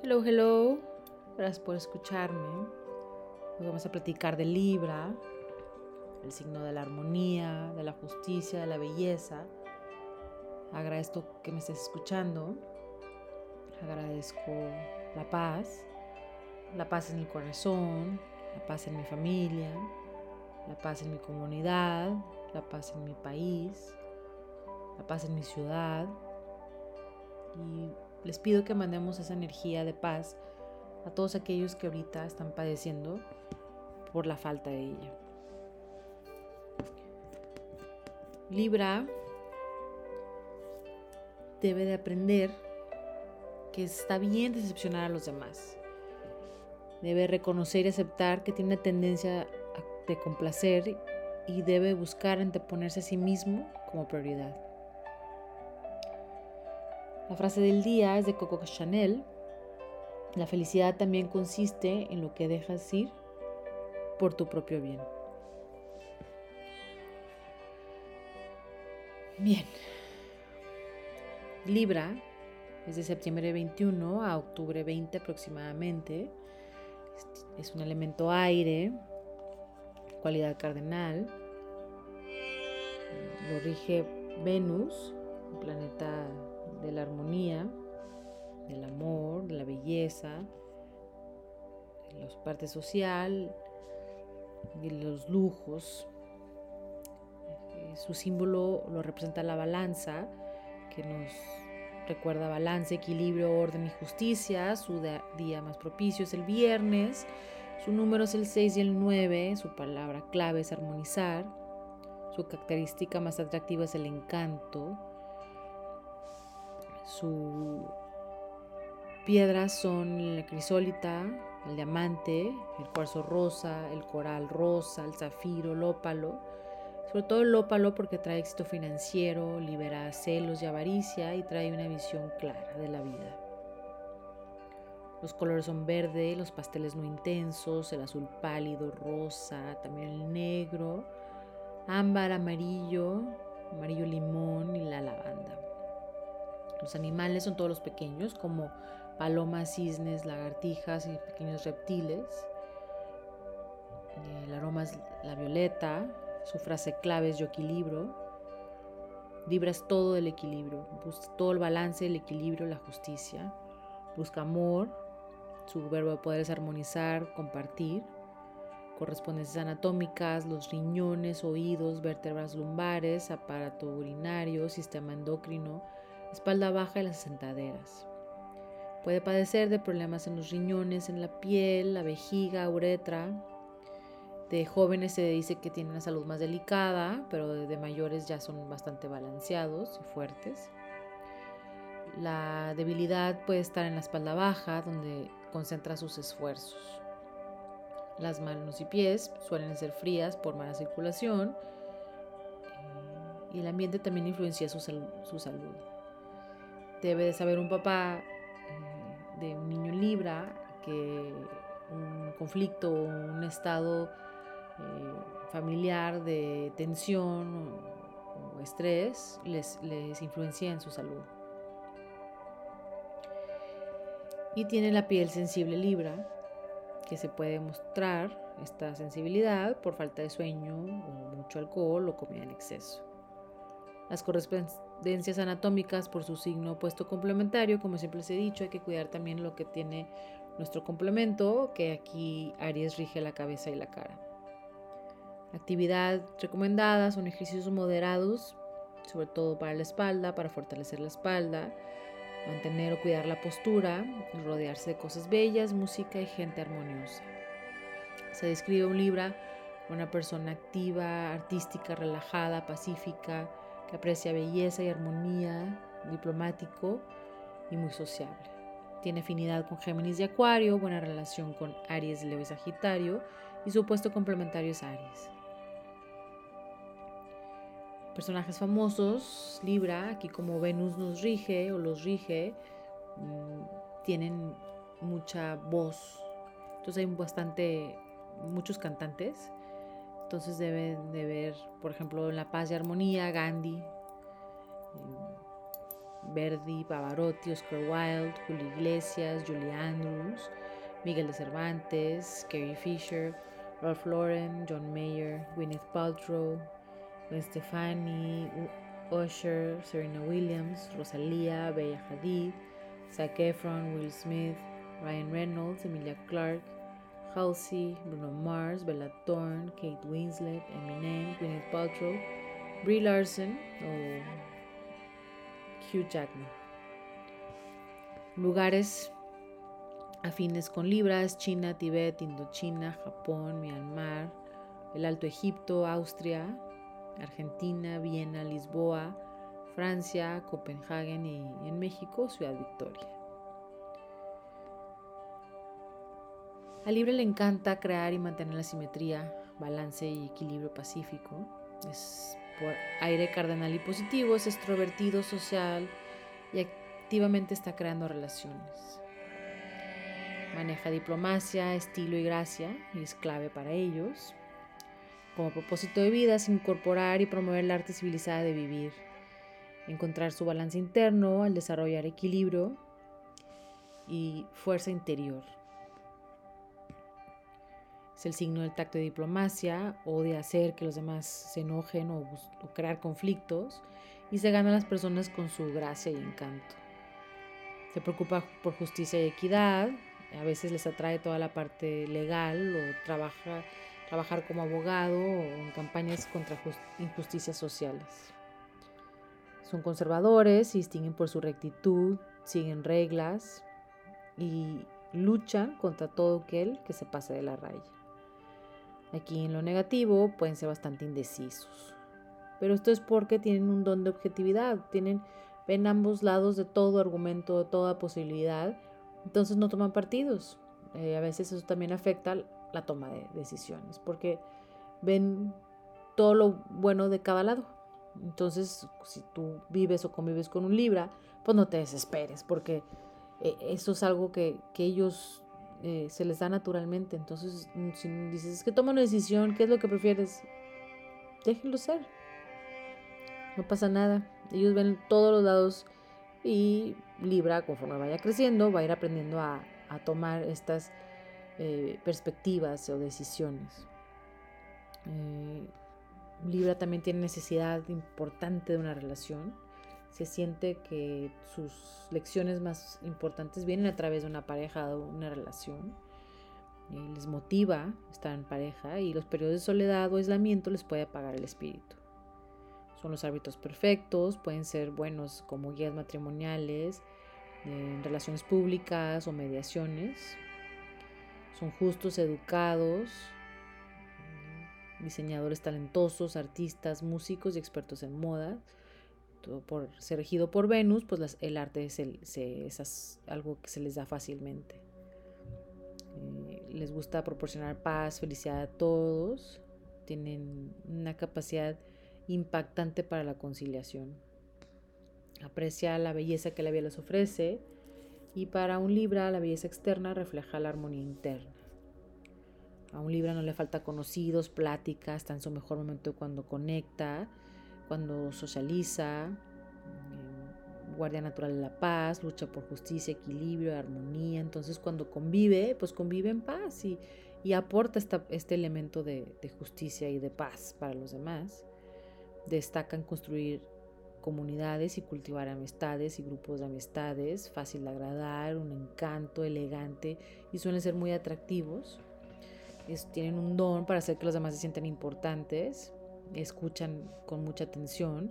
Hello, hello. Gracias por escucharme. Hoy vamos a platicar de Libra, el signo de la armonía, de la justicia, de la belleza. Agradezco que me estés escuchando. Agradezco la paz. La paz en mi corazón, la paz en mi familia, la paz en mi comunidad, la paz en mi país, la paz en mi ciudad. Y les pido que mandemos esa energía de paz a todos aquellos que ahorita están padeciendo por la falta de ella. Libra debe de aprender que está bien decepcionar a los demás. Debe reconocer y aceptar que tiene tendencia de complacer y debe buscar anteponerse a sí mismo como prioridad. La frase del día es de Coco Chanel. La felicidad también consiste en lo que dejas ir por tu propio bien. Bien. Libra es de septiembre 21 a octubre 20 aproximadamente. Es un elemento aire, cualidad cardenal. Lo rige Venus, un planeta de la armonía, del amor, de la belleza, de la parte social, de los lujos. Su símbolo lo representa la balanza, que nos recuerda balance, equilibrio, orden y justicia. Su día más propicio es el viernes. Su número es el 6 y el 9. Su palabra clave es armonizar. Su característica más atractiva es el encanto. Su piedras son la crisólita, el diamante, el cuarzo rosa, el coral rosa, el zafiro, el ópalo. Sobre todo el ópalo porque trae éxito financiero, libera celos y avaricia y trae una visión clara de la vida. Los colores son verde, los pasteles no intensos, el azul pálido, rosa, también el negro, ámbar, amarillo, amarillo limón y la lavanda. Los animales son todos los pequeños, como palomas, cisnes, lagartijas y pequeños reptiles. El aroma es la violeta. Su frase clave es yo equilibro. Libra es todo el equilibrio, todo el balance, el equilibrio, la justicia. Busca amor. Su verbo de poder es armonizar, compartir. Correspondencias anatómicas, los riñones, oídos, vértebras lumbares, aparato urinario, sistema endocrino, espalda baja y las sentaderas. Puede padecer de problemas en los riñones, en la piel, la vejiga, uretra. De jóvenes se dice que tienen una salud más delicada, pero de mayores ya son bastante balanceados y fuertes. La debilidad puede estar en la espalda baja, donde concentra sus esfuerzos. Las manos y pies suelen ser frías por mala circulación eh, y el ambiente también influencia su, su salud debe de saber un papá eh, de un niño Libra que un conflicto, un estado eh, familiar de tensión o, estrés les, les influencia en su salud. Y tiene la piel sensible Libra, que se puede mostrar esta sensibilidad por falta de sueño o mucho alcohol o comida en exceso. Las correspondencias anatómicas por su signo opuesto complementario, como siempre les he dicho, hay que cuidar también lo que tiene nuestro complemento, que aquí Aries rige la cabeza y la cara. Actividad recomendada son ejercicios moderados, sobre todo para la espalda, para fortalecer la espalda, mantener o cuidar la postura, rodearse de cosas bellas, música y gente armoniosa. Se describe un Libra una persona activa, artística, relajada, pacífica, que aprecia belleza y armonía, diplomático y muy sociable. Tiene afinidad con Géminis y Acuario, buena relación con Aries, Leo y Sagitario y su opuesto complementario es Aries. Personajes famosos, Libra, aquí como Venus nos rige o los rige, mm, tienen mucha voz. Entonces hay bastante, muchos cantantes entonces deben de ver, por ejemplo, en La Paz y Armonía, Gandhi, Verdi, Pavarotti, Oscar Wilde, Julio Iglesias, Julie Andrews, Miguel de Cervantes, Carrie Fisher, Ralph Lauren, John Mayer, Gwyneth Paltrow, Gwen Stefani, Usher, Serena Williams, Rosalía, Bella Hadid, Zac Efron, Will Smith, Ryan Reynolds, Emilia Clarke, Halsey, Bruno Mars, Bella Thorne, Kate Winslet, Eminem, Gwyneth Paltrow, Brie Larson o Hugh Jackman. Lugares afines con Libras, China, Tibet, Indochina, Japón, Myanmar, el Alto Egipto, Austria, Argentina, Viena, Lisboa, Francia, Copenhague y en México, Ciudad Victoria. Al libre le encanta crear y mantener la simetría, balance y equilibrio pacífico. Es por aire cardenal y positivo, es extrovertido, social y activamente está creando relaciones. Maneja diplomacia, estilo y gracia y es clave para ellos. Como propósito de vida es incorporar y promover la arte civilizada de vivir, encontrar su balance interno al desarrollar equilibrio y fuerza interior. Es el signo del tacto de diplomacia o de hacer que los demás se enojen o, crear conflictos y se gana a las personas con su gracia y encanto. Se preocupa por justicia y equidad, a veces les atrae toda la parte legal o trabaja, trabajar como abogado o en campañas contra injusticias sociales. Son conservadores, se distinguen por su rectitud, siguen reglas y luchan contra todo aquel que se pase de la raya. Aquí en lo negativo pueden ser bastante indecisos. Pero esto es porque tienen un don de objetividad, tienen, ven ambos lados de todo argumento, de toda posibilidad, entonces no toman partidos. Eh, a veces eso también afecta la toma de decisiones, porque ven todo lo bueno de cada lado. Entonces, si tú vives o convives con un Libra, pues no te desesperes, porque eh, eso es algo que, que ellos eh, se les da naturalmente. Entonces, mm, si dices, es que toma una decisión, ¿qué es lo que prefieres? Déjenlo ser. No pasa nada. Ellos ven todos los lados y Libra, conforme vaya creciendo, va a ir aprendiendo a, tomar estas eh, perspectivas o decisiones. Eh, Libra también tiene necesidad importante de una relación se siente que sus lecciones más importantes vienen a través de una pareja o una relación. Y les motiva estar en pareja y los periodos de soledad o aislamiento les puede apagar el espíritu. Son los hábitos perfectos, pueden ser buenos como guías matrimoniales, en relaciones públicas o mediaciones. Son justos, educados, diseñadores talentosos, artistas, músicos y expertos en moda por ser regido por Venus, pues el arte es, algo que se les da fácilmente. Eh, les gusta proporcionar paz, felicidad a todos, tienen una capacidad impactante para la conciliación. Aprecia la belleza que la vida les ofrece y para un Libra la belleza externa refleja la armonía interna. A un Libra no le falta conocidos, pláticas, está en su mejor momento cuando conecta cuando socializa, eh, guardia natural de la paz, lucha por justicia, equilibrio, armonía. Entonces cuando convive, pues convive en paz y, aporta este elemento de, justicia y de paz para los demás. Destaca en construir comunidades y cultivar amistades y grupos de amistades, fácil de agradar, un encanto, elegante y suelen ser muy atractivos. tienen un don para hacer que los demás se sientan importantes escuchan con mucha atención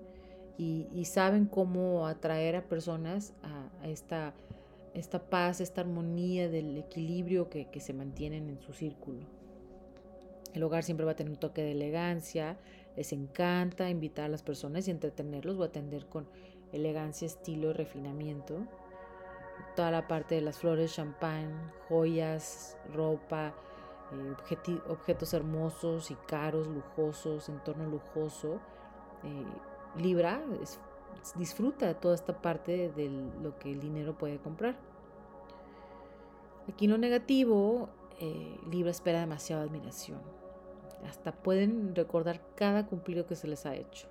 y, saben cómo atraer a personas a, esta, esta, paz, esta armonía del equilibrio que, se mantienen en su círculo. El hogar siempre va a tener un toque de elegancia, les encanta invitar a las personas y entretenerlos o atender con elegancia, estilo y refinamiento. Toda la parte de las flores, champán, joyas, ropa, eh, objetos hermosos y caros, lujosos, entorno lujoso. Eh, Libra disfruta de toda esta parte de lo que el dinero puede comprar. Aquí lo negativo, eh, Libra espera demasiada admiración. Hasta pueden recordar cada cumplido que se les ha hecho.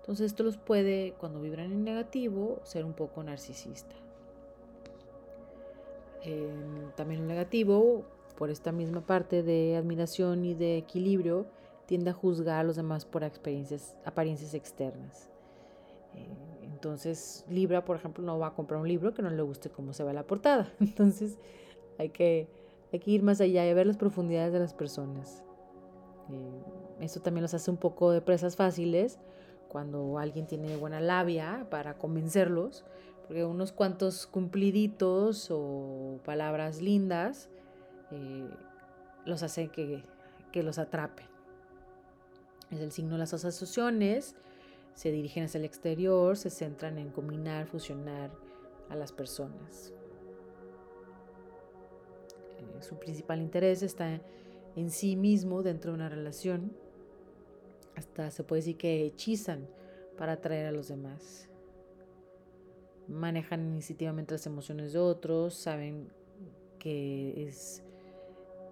Entonces esto los puede, cuando vibran en negativo, ser un poco narcisista. también el negativo, por esta misma parte de admiración y de equilibrio, tiende a juzgar a los demás por experiencias, apariencias externas. Eh, entonces, Libra, por ejemplo, no va a comprar un libro que no le guste cómo se ve la portada. Entonces, hay que, hay que ir más allá y ver las profundidades de las personas. Eh, esto también los hace un poco de presas fáciles cuando alguien tiene buena labia para convencerlos, porque unos cuantos cumpliditos o palabras lindas eh, los hacen que, que los atrapen. Es el signo de las asociaciones, se dirigen hacia el exterior, se centran en combinar, fusionar a las personas. Eh, su principal interés está en sí mismo dentro de una relación. Hasta se puede decir que hechizan para atraer a los demás. Manejan iniciativamente las emociones de otros, saben que es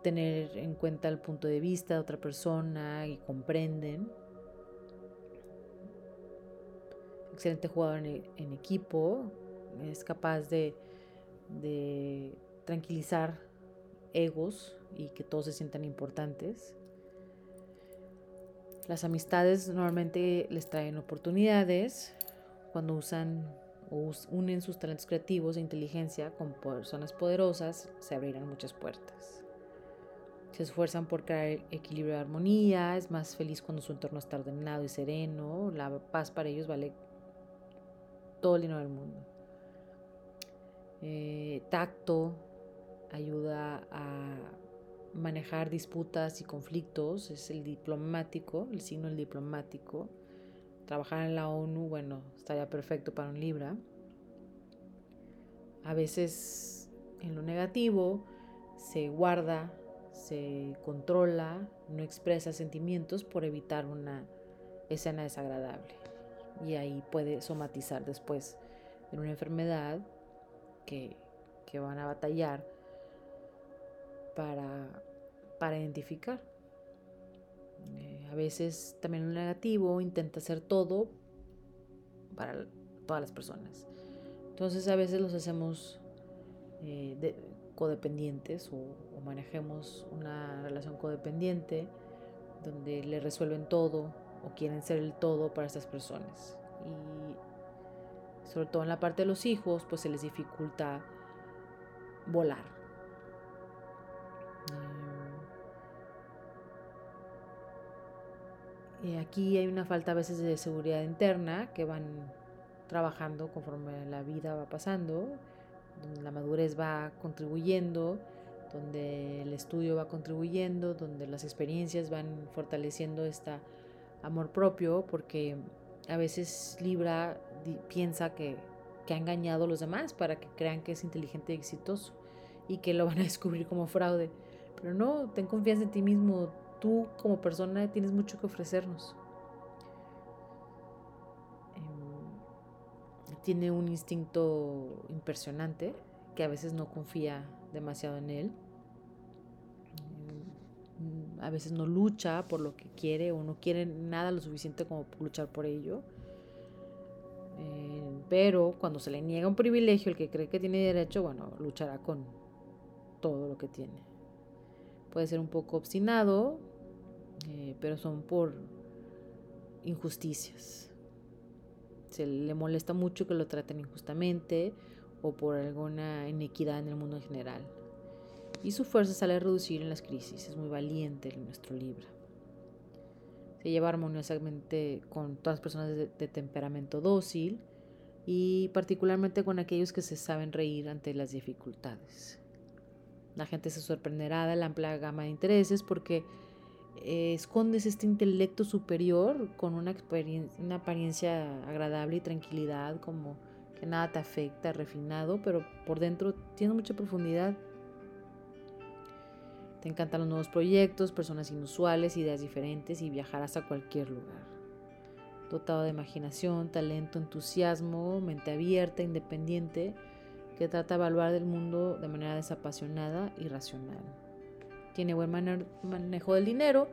tener en cuenta el punto de vista de otra persona y comprenden. Excelente jugador en, equipo, es capaz de, de tranquilizar egos y que todos se sientan importantes. Las amistades normalmente les traen oportunidades cuando usan o unen sus talentos creativos e inteligencia con personas poderosas, se abrirán muchas puertas se esfuerzan por crear equilibrio y armonía, es más feliz cuando su entorno está ordenado y sereno, la paz para ellos vale todo el dinero del mundo. Eh, tacto ayuda a manejar disputas y conflictos, es el diplomático, el signo del diplomático. Trabajar en la ONU, bueno, estaría perfecto para un Libra. A veces en lo negativo se guarda se controla, no expresa sentimientos por evitar una escena desagradable. Y ahí puede somatizar después en una enfermedad que, van a batallar para, para identificar. Eh, a veces también lo negativo intenta hacer todo para todas las personas. Entonces a veces los hacemos eh, codependientes o, manejemos una relación codependiente donde le resuelven todo o quieren ser el todo para estas personas. Y sobre todo en la parte de los hijos, pues se les dificulta volar. Y eh, aquí hay una falta a veces de seguridad interna que van trabajando conforme la vida va pasando donde la madurez va contribuyendo, donde el estudio va contribuyendo, donde las experiencias van fortaleciendo este amor propio, porque a veces Libra piensa que, que ha engañado a los demás para que crean que es inteligente y exitoso y que lo van a descubrir como fraude. Pero no, ten confianza en ti mismo, tú como persona tienes mucho que ofrecernos. Tiene un instinto impresionante que a veces no confía demasiado en él. Mm, a veces no lucha por lo que quiere o no quiere nada lo suficiente como luchar por ello. Eh, pero cuando se le niega un privilegio, el que cree que tiene derecho, bueno, luchará con todo lo que tiene. Puede ser un poco obstinado, eh, pero son por injusticias se le molesta mucho que lo traten injustamente o por alguna inequidad en el mundo en general. Y su fuerza sale a reducir en las crisis, es muy valiente en nuestro libro. Se lleva armoniosamente con todas las personas de temperamento dócil y particularmente con aquellos que se saben reír ante las dificultades. La gente se sorprenderá de la amplia gama de intereses porque eh, escondes este intelecto superior con una, apariencia agradable y tranquilidad, como que nada te afecta, refinado, pero por dentro tiene mucha profundidad. Te encantan los nuevos proyectos, personas inusuales, ideas diferentes y viajarás a cualquier lugar. Dotado de imaginación, talento, entusiasmo, mente abierta, independiente, que trata de evaluar el mundo de manera desapasionada y racional tiene buen manejo del dinero,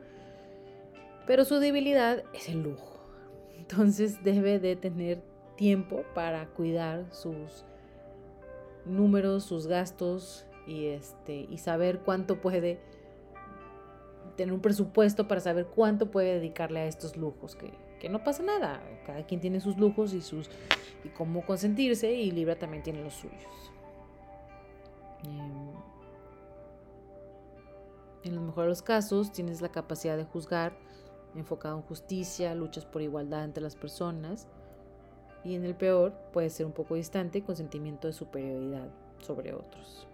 pero su debilidad es el lujo. Entonces debe de tener tiempo para cuidar sus números, sus gastos y este y saber cuánto puede tener un presupuesto para saber cuánto puede dedicarle a estos lujos que, que no pasa nada. Cada quien tiene sus lujos y sus y cómo consentirse y Libra también tiene los suyos. Em, en los mejores los casos tienes la capacidad de juzgar enfocado en justicia, luchas por igualdad entre las personas y en el peor puede ser un poco distante con sentimiento de superioridad sobre otros.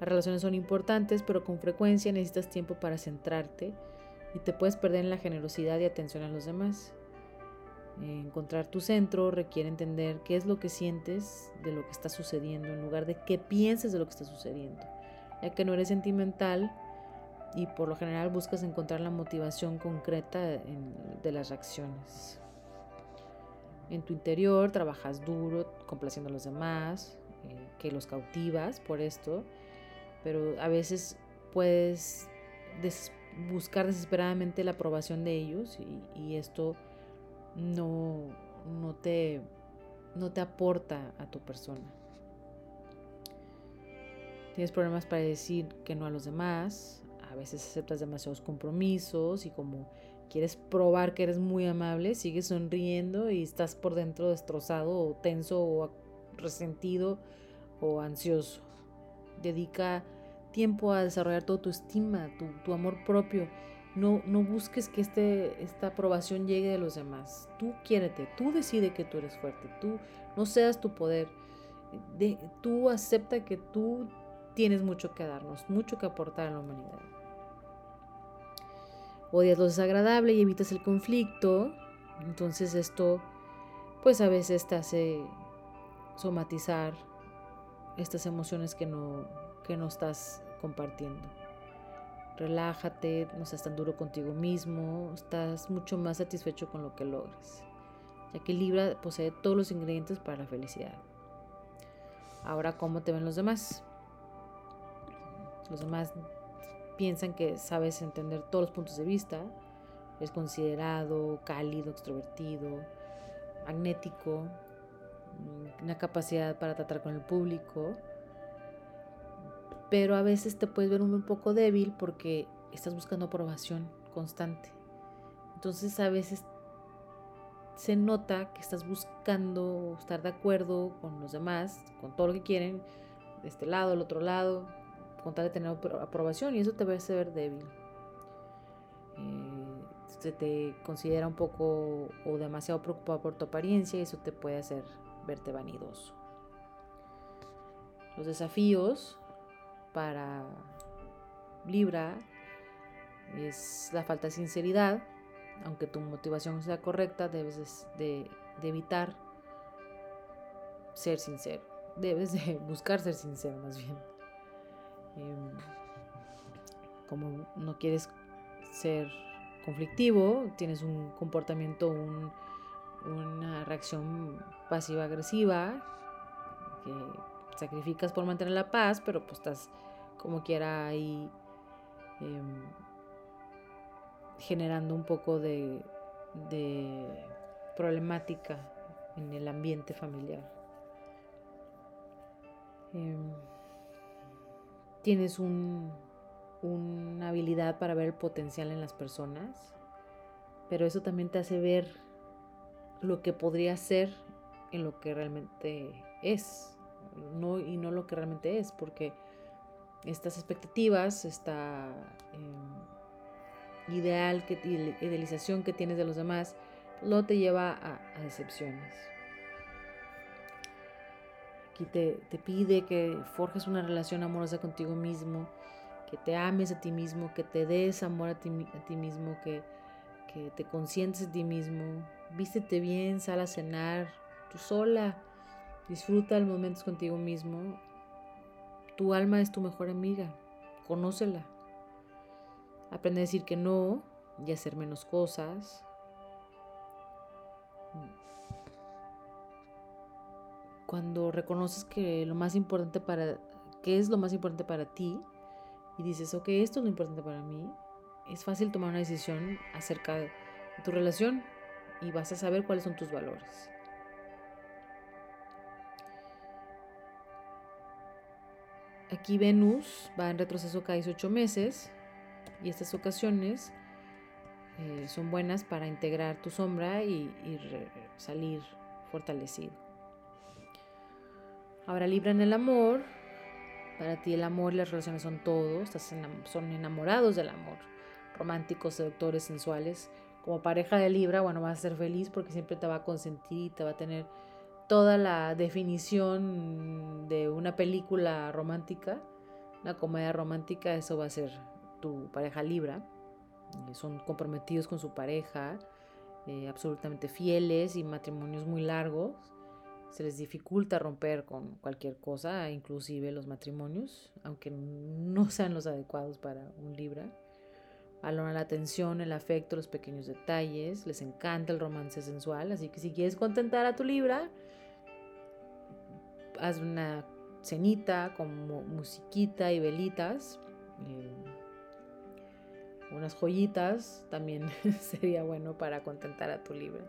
Las relaciones son importantes, pero con frecuencia necesitas tiempo para centrarte y te puedes perder en la generosidad y atención a los demás. Encontrar tu centro requiere entender qué es lo que sientes de lo que está sucediendo en lugar de qué pienses de lo que está sucediendo, ya que no eres sentimental y por lo general buscas encontrar la motivación concreta de las reacciones. En tu interior trabajas duro, complaciendo a los demás, eh, que los cautivas por esto, pero a veces puedes buscar desesperadamente la aprobación de ellos y, esto no, no, te, no te aporta a tu persona. Tienes problemas para decir que no a los demás, a veces aceptas demasiados compromisos y como quieres probar que eres muy amable, sigues sonriendo y estás por dentro destrozado o tenso o resentido o ansioso. Dedica tiempo a desarrollar toda tu estima, tu, amor propio. No, no busques que este, esta aprobación llegue de los demás. Tú quiérete, tú decide que tú eres fuerte, tú no seas tu poder. De, tú acepta que tú tienes mucho que darnos, mucho que aportar a la humanidad odias lo desagradable y evitas el conflicto, entonces esto pues a veces te hace somatizar estas emociones que no, que no estás compartiendo. Relájate, no seas tan duro contigo mismo, estás mucho más satisfecho con lo que logras, ya que Libra posee todos los ingredientes para la felicidad. Ahora, ¿cómo te ven los demás? Los demás piensan que sabes entender todos los puntos de vista, es considerado, cálido, extrovertido, magnético, una capacidad para tratar con el público, pero a veces te puedes ver un poco débil porque estás buscando aprobación constante. Entonces a veces se nota que estás buscando estar de acuerdo con los demás, con todo lo que quieren, de este lado, del otro lado, con de tener aprobación y eso te va a hacer débil. Eh, se te considera un poco o demasiado preocupado por tu apariencia y eso te puede hacer verte vanidoso. Los desafíos para Libra es la falta de sinceridad. Aunque tu motivación sea correcta, debes de, de evitar ser sincero. Debes de buscar ser sincero más bien. Em, como no quieres ser conflictivo, tienes un comportamiento, una reacción pasiva-agresiva, que sacrificas por mantener la paz, pero pues estás como quiera ahí em, generando un poco de, problemática en el ambiente familiar. Em, tienes una habilidad para ver el potencial en las personas, pero eso también te hace ver lo que podría ser en lo que realmente es, no, y no lo que realmente es, porque estas expectativas, esta em, idealización que tienes de los demás, no te lleva a decepciones te, pide que forjes una relación amorosa contigo mismo, que te ames a ti mismo, que te des amor a ti, mismo, que, que te consientes de ti mismo. Vístete bien, sal a cenar, tú sola. Disfruta el momentos contigo mismo. Tu alma es tu mejor amiga. Conócela. Aprende a decir que no y a hacer menos cosas. Cuando reconoces que lo más importante para, qué es lo más importante para ti y dices, ok, esto es lo importante para mí, es fácil tomar una decisión acerca tu relación y vas a saber cuáles son tus valores. Aquí Venus va en retroceso cada 18 meses y estas ocasiones eh, son buenas para integrar tu sombra y, salir fortalecido. Ahora Libra en el amor. Para ti el amor y las relaciones son todo. Estás son enamorados del amor. Románticos, seductores, sensuales. Como pareja de Libra, bueno, vas a ser feliz porque siempre te va a consentir y te va a tener toda la definición de una película romántica, una comedia romántica, eso va a ser tu pareja Libra. Eh, son comprometidos con su pareja, eh, absolutamente fieles y matrimonios muy largos. Se les dificulta romper con cualquier cosa, inclusive los matrimonios, aunque no sean los adecuados para un Libra. Valoran la atención, el afecto, los pequeños detalles, les encanta el romance sensual, así que si quieres contentar a tu Libra, haz una cenita con musiquita y velitas. Eh, unas joyitas también sería bueno para contentar a tu Libra.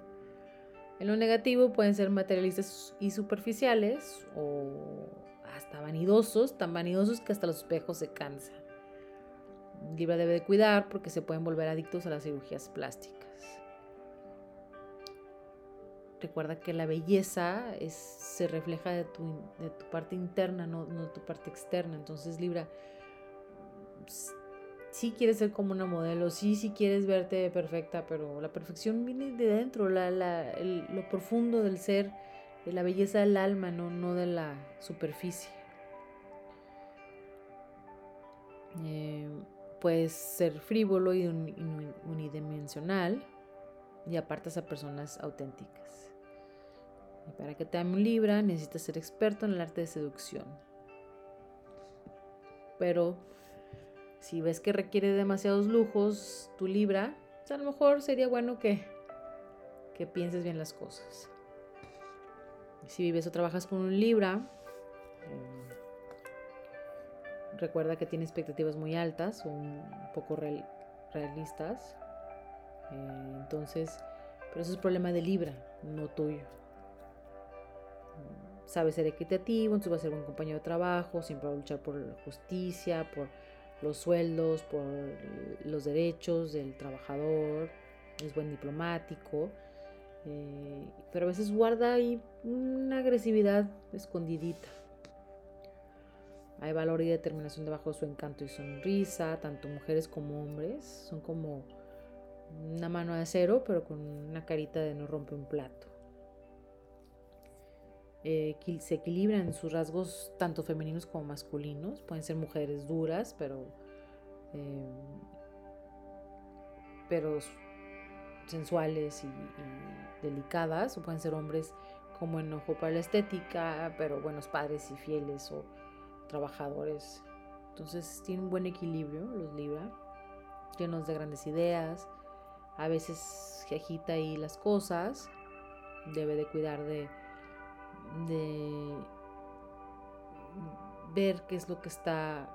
En lo negativo pueden ser materialistas y superficiales o hasta vanidosos, tan vanidosos que hasta los espejos se cansan. Libra debe de cuidar porque se pueden volver adictos a las cirugías plásticas. Recuerda que la belleza se refleja de tu, parte interna, no, de tu parte externa. Entonces, Libra, sí quieres ser como una modelo, sí, sí quieres verte perfecta, pero la perfección viene de dentro, la, la, lo profundo del ser, de la belleza del alma, no, no de la superficie. Eh, puedes ser frívolo y unidimensional y apartas a personas auténticas. Y para que te ame un Libra necesitas ser experto en el arte de seducción. Pero si ves que requiere demasiados lujos tu Libra, pues a lo mejor sería bueno que, que pienses bien las cosas. Si vives o trabajas con un Libra, eh, recuerda que tiene expectativas muy altas o un poco realistas. Eh, entonces, pero eso es problema de Libra, no tuyo sabe ser equitativo, entonces va a ser buen compañero de trabajo, siempre va a luchar por la justicia, por los sueldos, por los derechos del trabajador, es buen diplomático, eh, pero a veces guarda ahí una agresividad escondidita. Hay valor y determinación debajo de su encanto y sonrisa, tanto mujeres como hombres, son como una mano de acero, pero con una carita de no rompe un plato. Eh, se equilibran sus rasgos tanto femeninos como masculinos. Pueden ser mujeres duras, pero, eh, pero sensuales y, delicadas, o pueden ser hombres como enojo para la estética, pero buenos padres y fieles o trabajadores. Entonces tienen un buen equilibrio los Libra, llenos de grandes ideas, a veces se agita ahí las cosas, debe de cuidar de de ver qué es lo que está,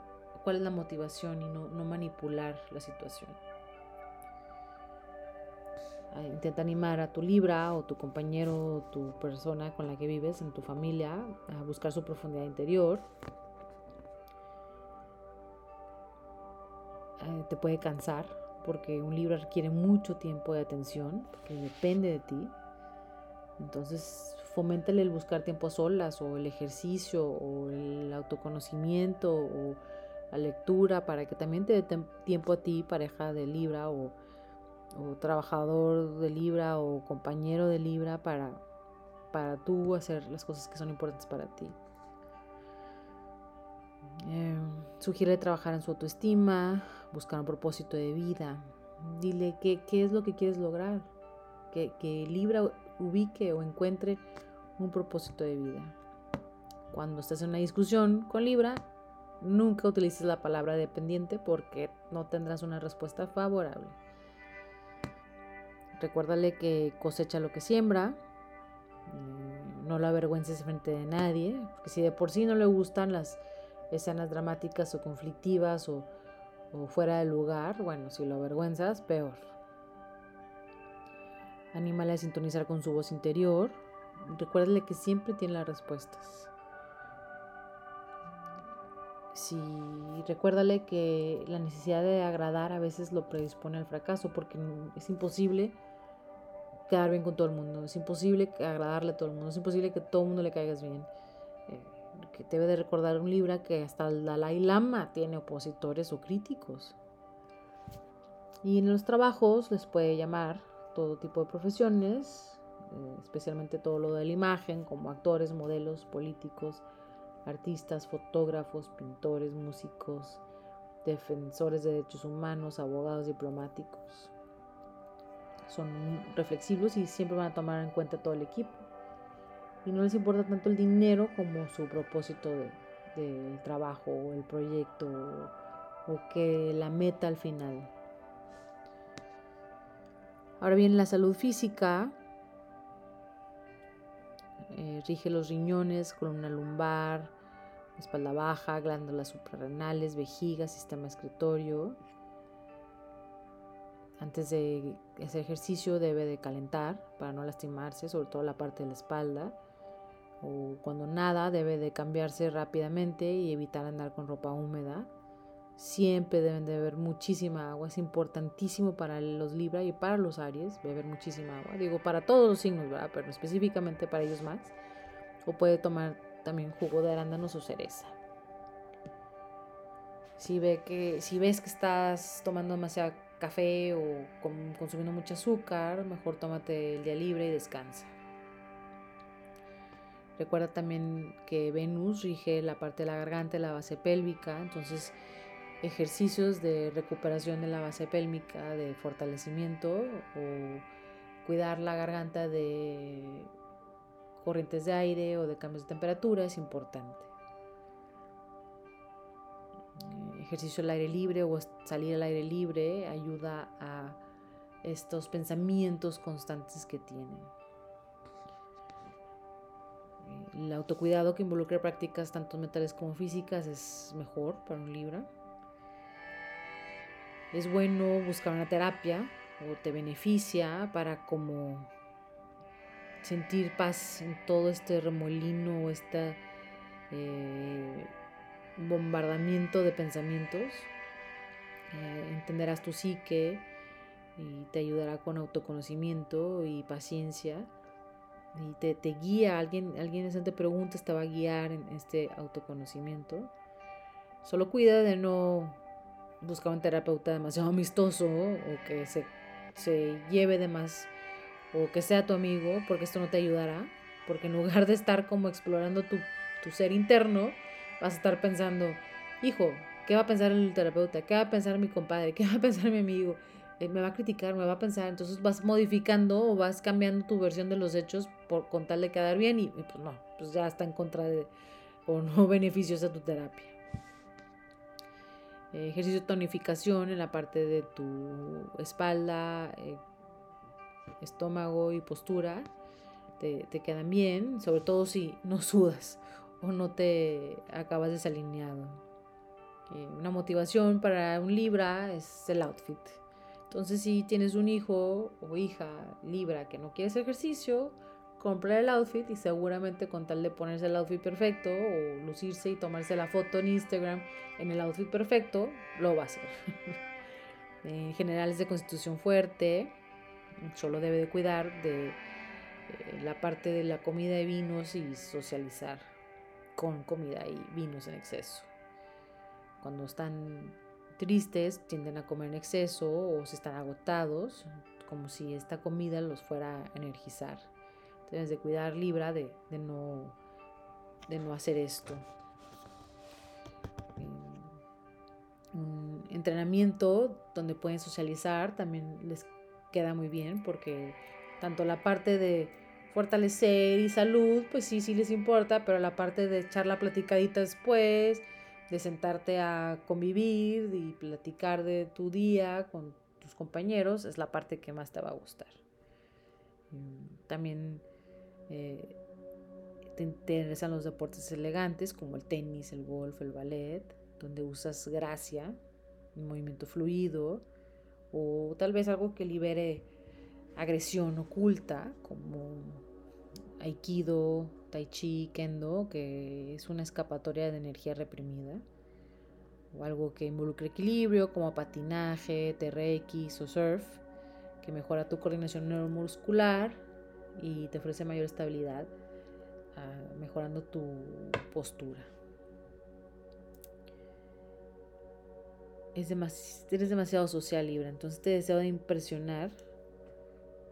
cuál es la motivación y no, manipular la situación. Ah, intenta animar a tu Libra o tu compañero o tu persona con la que vives en tu familia a buscar su profundidad interior. Ah, te puede cansar porque un Libra requiere mucho tiempo de atención, porque depende de ti. Entonces, foméntale el buscar tiempo a solas o el ejercicio o el autoconocimiento o la lectura para que también te dé tiempo a ti, pareja de Libra o, trabajador de Libra o compañero de Libra para, para tú hacer las cosas que son importantes para ti. Eh, sugiere trabajar en su autoestima, buscar un propósito de vida. Dile qué, es lo que quieres lograr. Que, que Libra ubique o encuentre un propósito de vida. Cuando estés en una discusión con Libra, nunca utilices la palabra dependiente porque no tendrás una respuesta favorable. Recuérdale que cosecha lo que siembra, mm, no lo avergüences frente de nadie, porque si de por sí no le gustan las escenas dramáticas o conflictivas o, o fuera de lugar, bueno, si lo avergüenzas, peor. Anímale a sintonizar con su voz interior. Recuérdale que siempre tiene las respuestas. Si recuérdale que la necesidad de agradar a veces lo predispone al fracaso porque es imposible quedar bien con todo el mundo, es imposible agradarle a todo el mundo, es imposible que todo el mundo le caigas bien. Eh, que debe de recordar un libro que hasta el Dalai Lama tiene opositores o críticos. Y en los trabajos les puede llamar todo tipo de profesiones, eh, especialmente todo lo de la imagen, como actores, modelos, políticos, artistas, fotógrafos, pintores, músicos, defensores de derechos humanos, abogados diplomáticos. Son reflexivos y siempre van a tomar en cuenta todo el equipo. Y no les importa tanto el dinero como su propósito del trabajo el proyecto o que la meta al final. Ahora bien, la salud física eh, rige los riñones, columna lumbar, espalda baja, glándulas suprarrenales, vejiga, sistema excretorio. Antes de ese ejercicio debe de calentar para no lastimarse, sobre todo la parte de la espalda. O cuando nada debe de cambiarse rápidamente y evitar andar con ropa húmeda. Siempre deben de beber muchísima agua, es importantísimo para los Libra y para los Aries beber muchísima agua. Digo, para todos los signos, ¿verdad? Pero específicamente para ellos más. O puede tomar también jugo de arándanos o cereza. Si, ve que, si ves que estás tomando demasiado café o consumiendo mucho azúcar, mejor tómate el día libre y descansa. Recuerda también que Venus rige la parte de la garganta la base pélvica, entonces ejercicios de recuperación de la base pélvica, de fortalecimiento o cuidar la garganta de corrientes de aire o de cambios de temperatura es importante. Ejercicio al aire libre o salir al aire libre ayuda a estos pensamientos constantes que tienen. El autocuidado que involucra prácticas tanto mentales como físicas es mejor para un Libra. Es bueno buscar una terapia o te beneficia para como sentir paz en todo este remolino o este eh, bombardamiento de pensamientos. Eh, entenderás tu psique y te ayudará con autoconocimiento y paciencia. Y te, te guía, alguien, alguien te pregunta, te va a guiar en este autoconocimiento. Solo cuida de no buscar un terapeuta demasiado amistoso o que se, se lleve de más o que sea tu amigo, porque esto no te ayudará, porque en lugar de estar como explorando tu, tu ser interno, vas a estar pensando, hijo, ¿qué va a pensar el terapeuta? ¿Qué va a pensar mi compadre? ¿Qué va a pensar mi amigo? Eh, me va a criticar, me va a pensar, entonces vas modificando o vas cambiando tu versión de los hechos por con tal de quedar bien y, pues no, pues ya está en contra de o no beneficiosa tu terapia. Eh, ejercicio de tonificación en la parte de tu espalda, eh, estómago y postura te, quedan bien, sobre todo si no sudas o no te acabas desalineado. Eh, una motivación para un Libra es el outfit. Entonces si tienes un hijo o hija Libra que no quiere hacer ejercicio, comprar el outfit y seguramente con tal de ponerse el outfit perfecto o lucirse y tomarse la foto en Instagram en el outfit perfecto, lo va a hacer. en general es de constitución fuerte, solo debe de cuidar de eh, la parte de la comida y vinos y socializar con comida y vinos en exceso. Cuando están tristes tienden a comer en exceso o si están agotados, como si esta comida los fuera a energizar. Debes de cuidar Libra de, no, de no hacer esto. Eh, entrenamiento donde pueden socializar también les queda muy bien porque tanto la parte de fortalecer y salud, pues sí, sí les importa, pero la parte de echar la platicadita después, de sentarte a convivir y platicar de tu día con tus compañeros, es la parte que más te va a gustar. Mm, también eh, te interesan los deportes elegantes como el tenis, el golf, el ballet, donde usas gracia, un movimiento fluido o tal vez algo que libere agresión oculta, como aikido, tai chi, kendo, que es una escapatoria de energía reprimida, o algo que involucre equilibrio, como patinaje, TRX o surf, que mejora tu coordinación neuromuscular y te ofrece mayor estabilidad, ah, mejorando tu postura. Es eres demasiado social libre, entonces te deseo de impresionar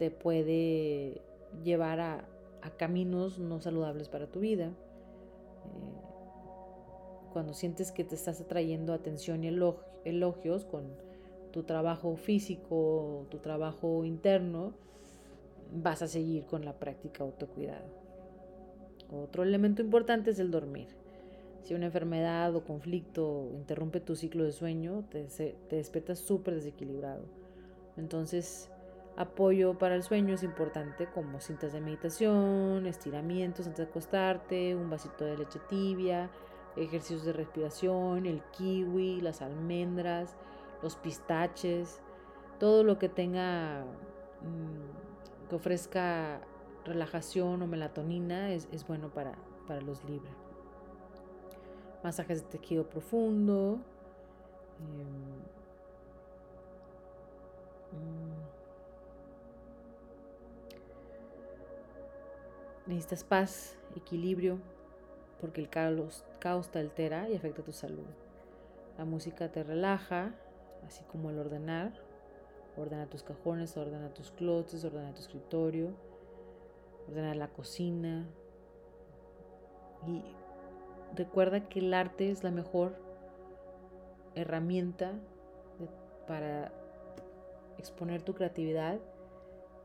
te puede llevar a, caminos no saludables para tu vida. Eh, cuando sientes que te estás atrayendo atención y elogios con tu trabajo físico, tu trabajo interno, vas a seguir con la práctica autocuidado. Otro elemento importante es el dormir. Si una enfermedad o conflicto interrumpe tu ciclo de sueño, te, te despiertas súper desequilibrado. Entonces, apoyo para el sueño es importante como cintas de meditación, estiramientos antes de acostarte, un vasito de leche tibia, ejercicios de respiración, el kiwi, las almendras, los pistaches, todo lo que tenga, mm, que ofrezca relajación o melatonina es, bueno para, los libres. Masajes de tejido profundo. Mm, necesitas paz, equilibrio, porque el caos, caos te altera y afecta tu salud. La música te relaja, así como el ordenar. Ordena tus cajones, ordena tus closets, ordena tu escritorio, ordena la cocina. Y recuerda que el arte es la mejor herramienta para exponer tu creatividad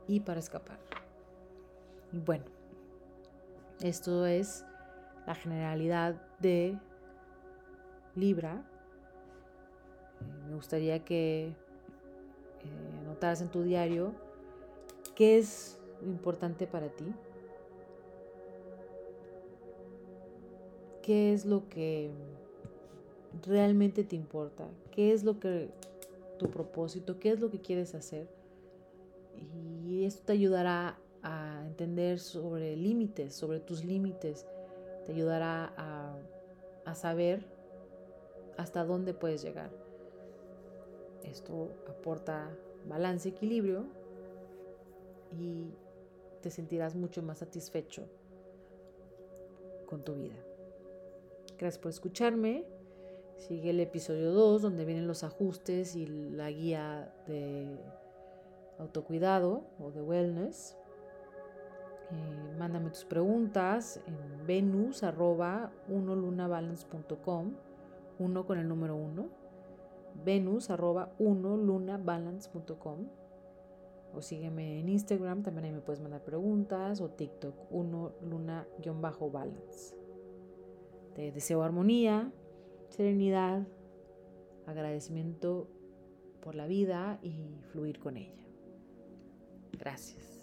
y para escapar. Y bueno, esto es la generalidad de Libra. Me gustaría que en tu diario qué es importante para ti. ¿Qué es lo que realmente te importa? ¿Qué es lo que tu propósito? ¿Qué es lo que quieres hacer? Y esto te ayudará a entender sobre límites, sobre tus límites, te ayudará a saber hasta dónde puedes llegar. Esto aporta balance, equilibrio y te sentirás mucho más satisfecho con tu vida. Gracias por escucharme. Sigue el episodio 2 donde vienen los ajustes y la guía de autocuidado o de wellness. Eh, mándame tus preguntas en venus uno con el número uno, venus arroba lunabalance.com o sígueme en Instagram, también ahí me puedes mandar preguntas o TikTok, uno luna-balance. Te deseo armonía, serenidad, agradecimiento por la vida y fluir con ella. Gracias.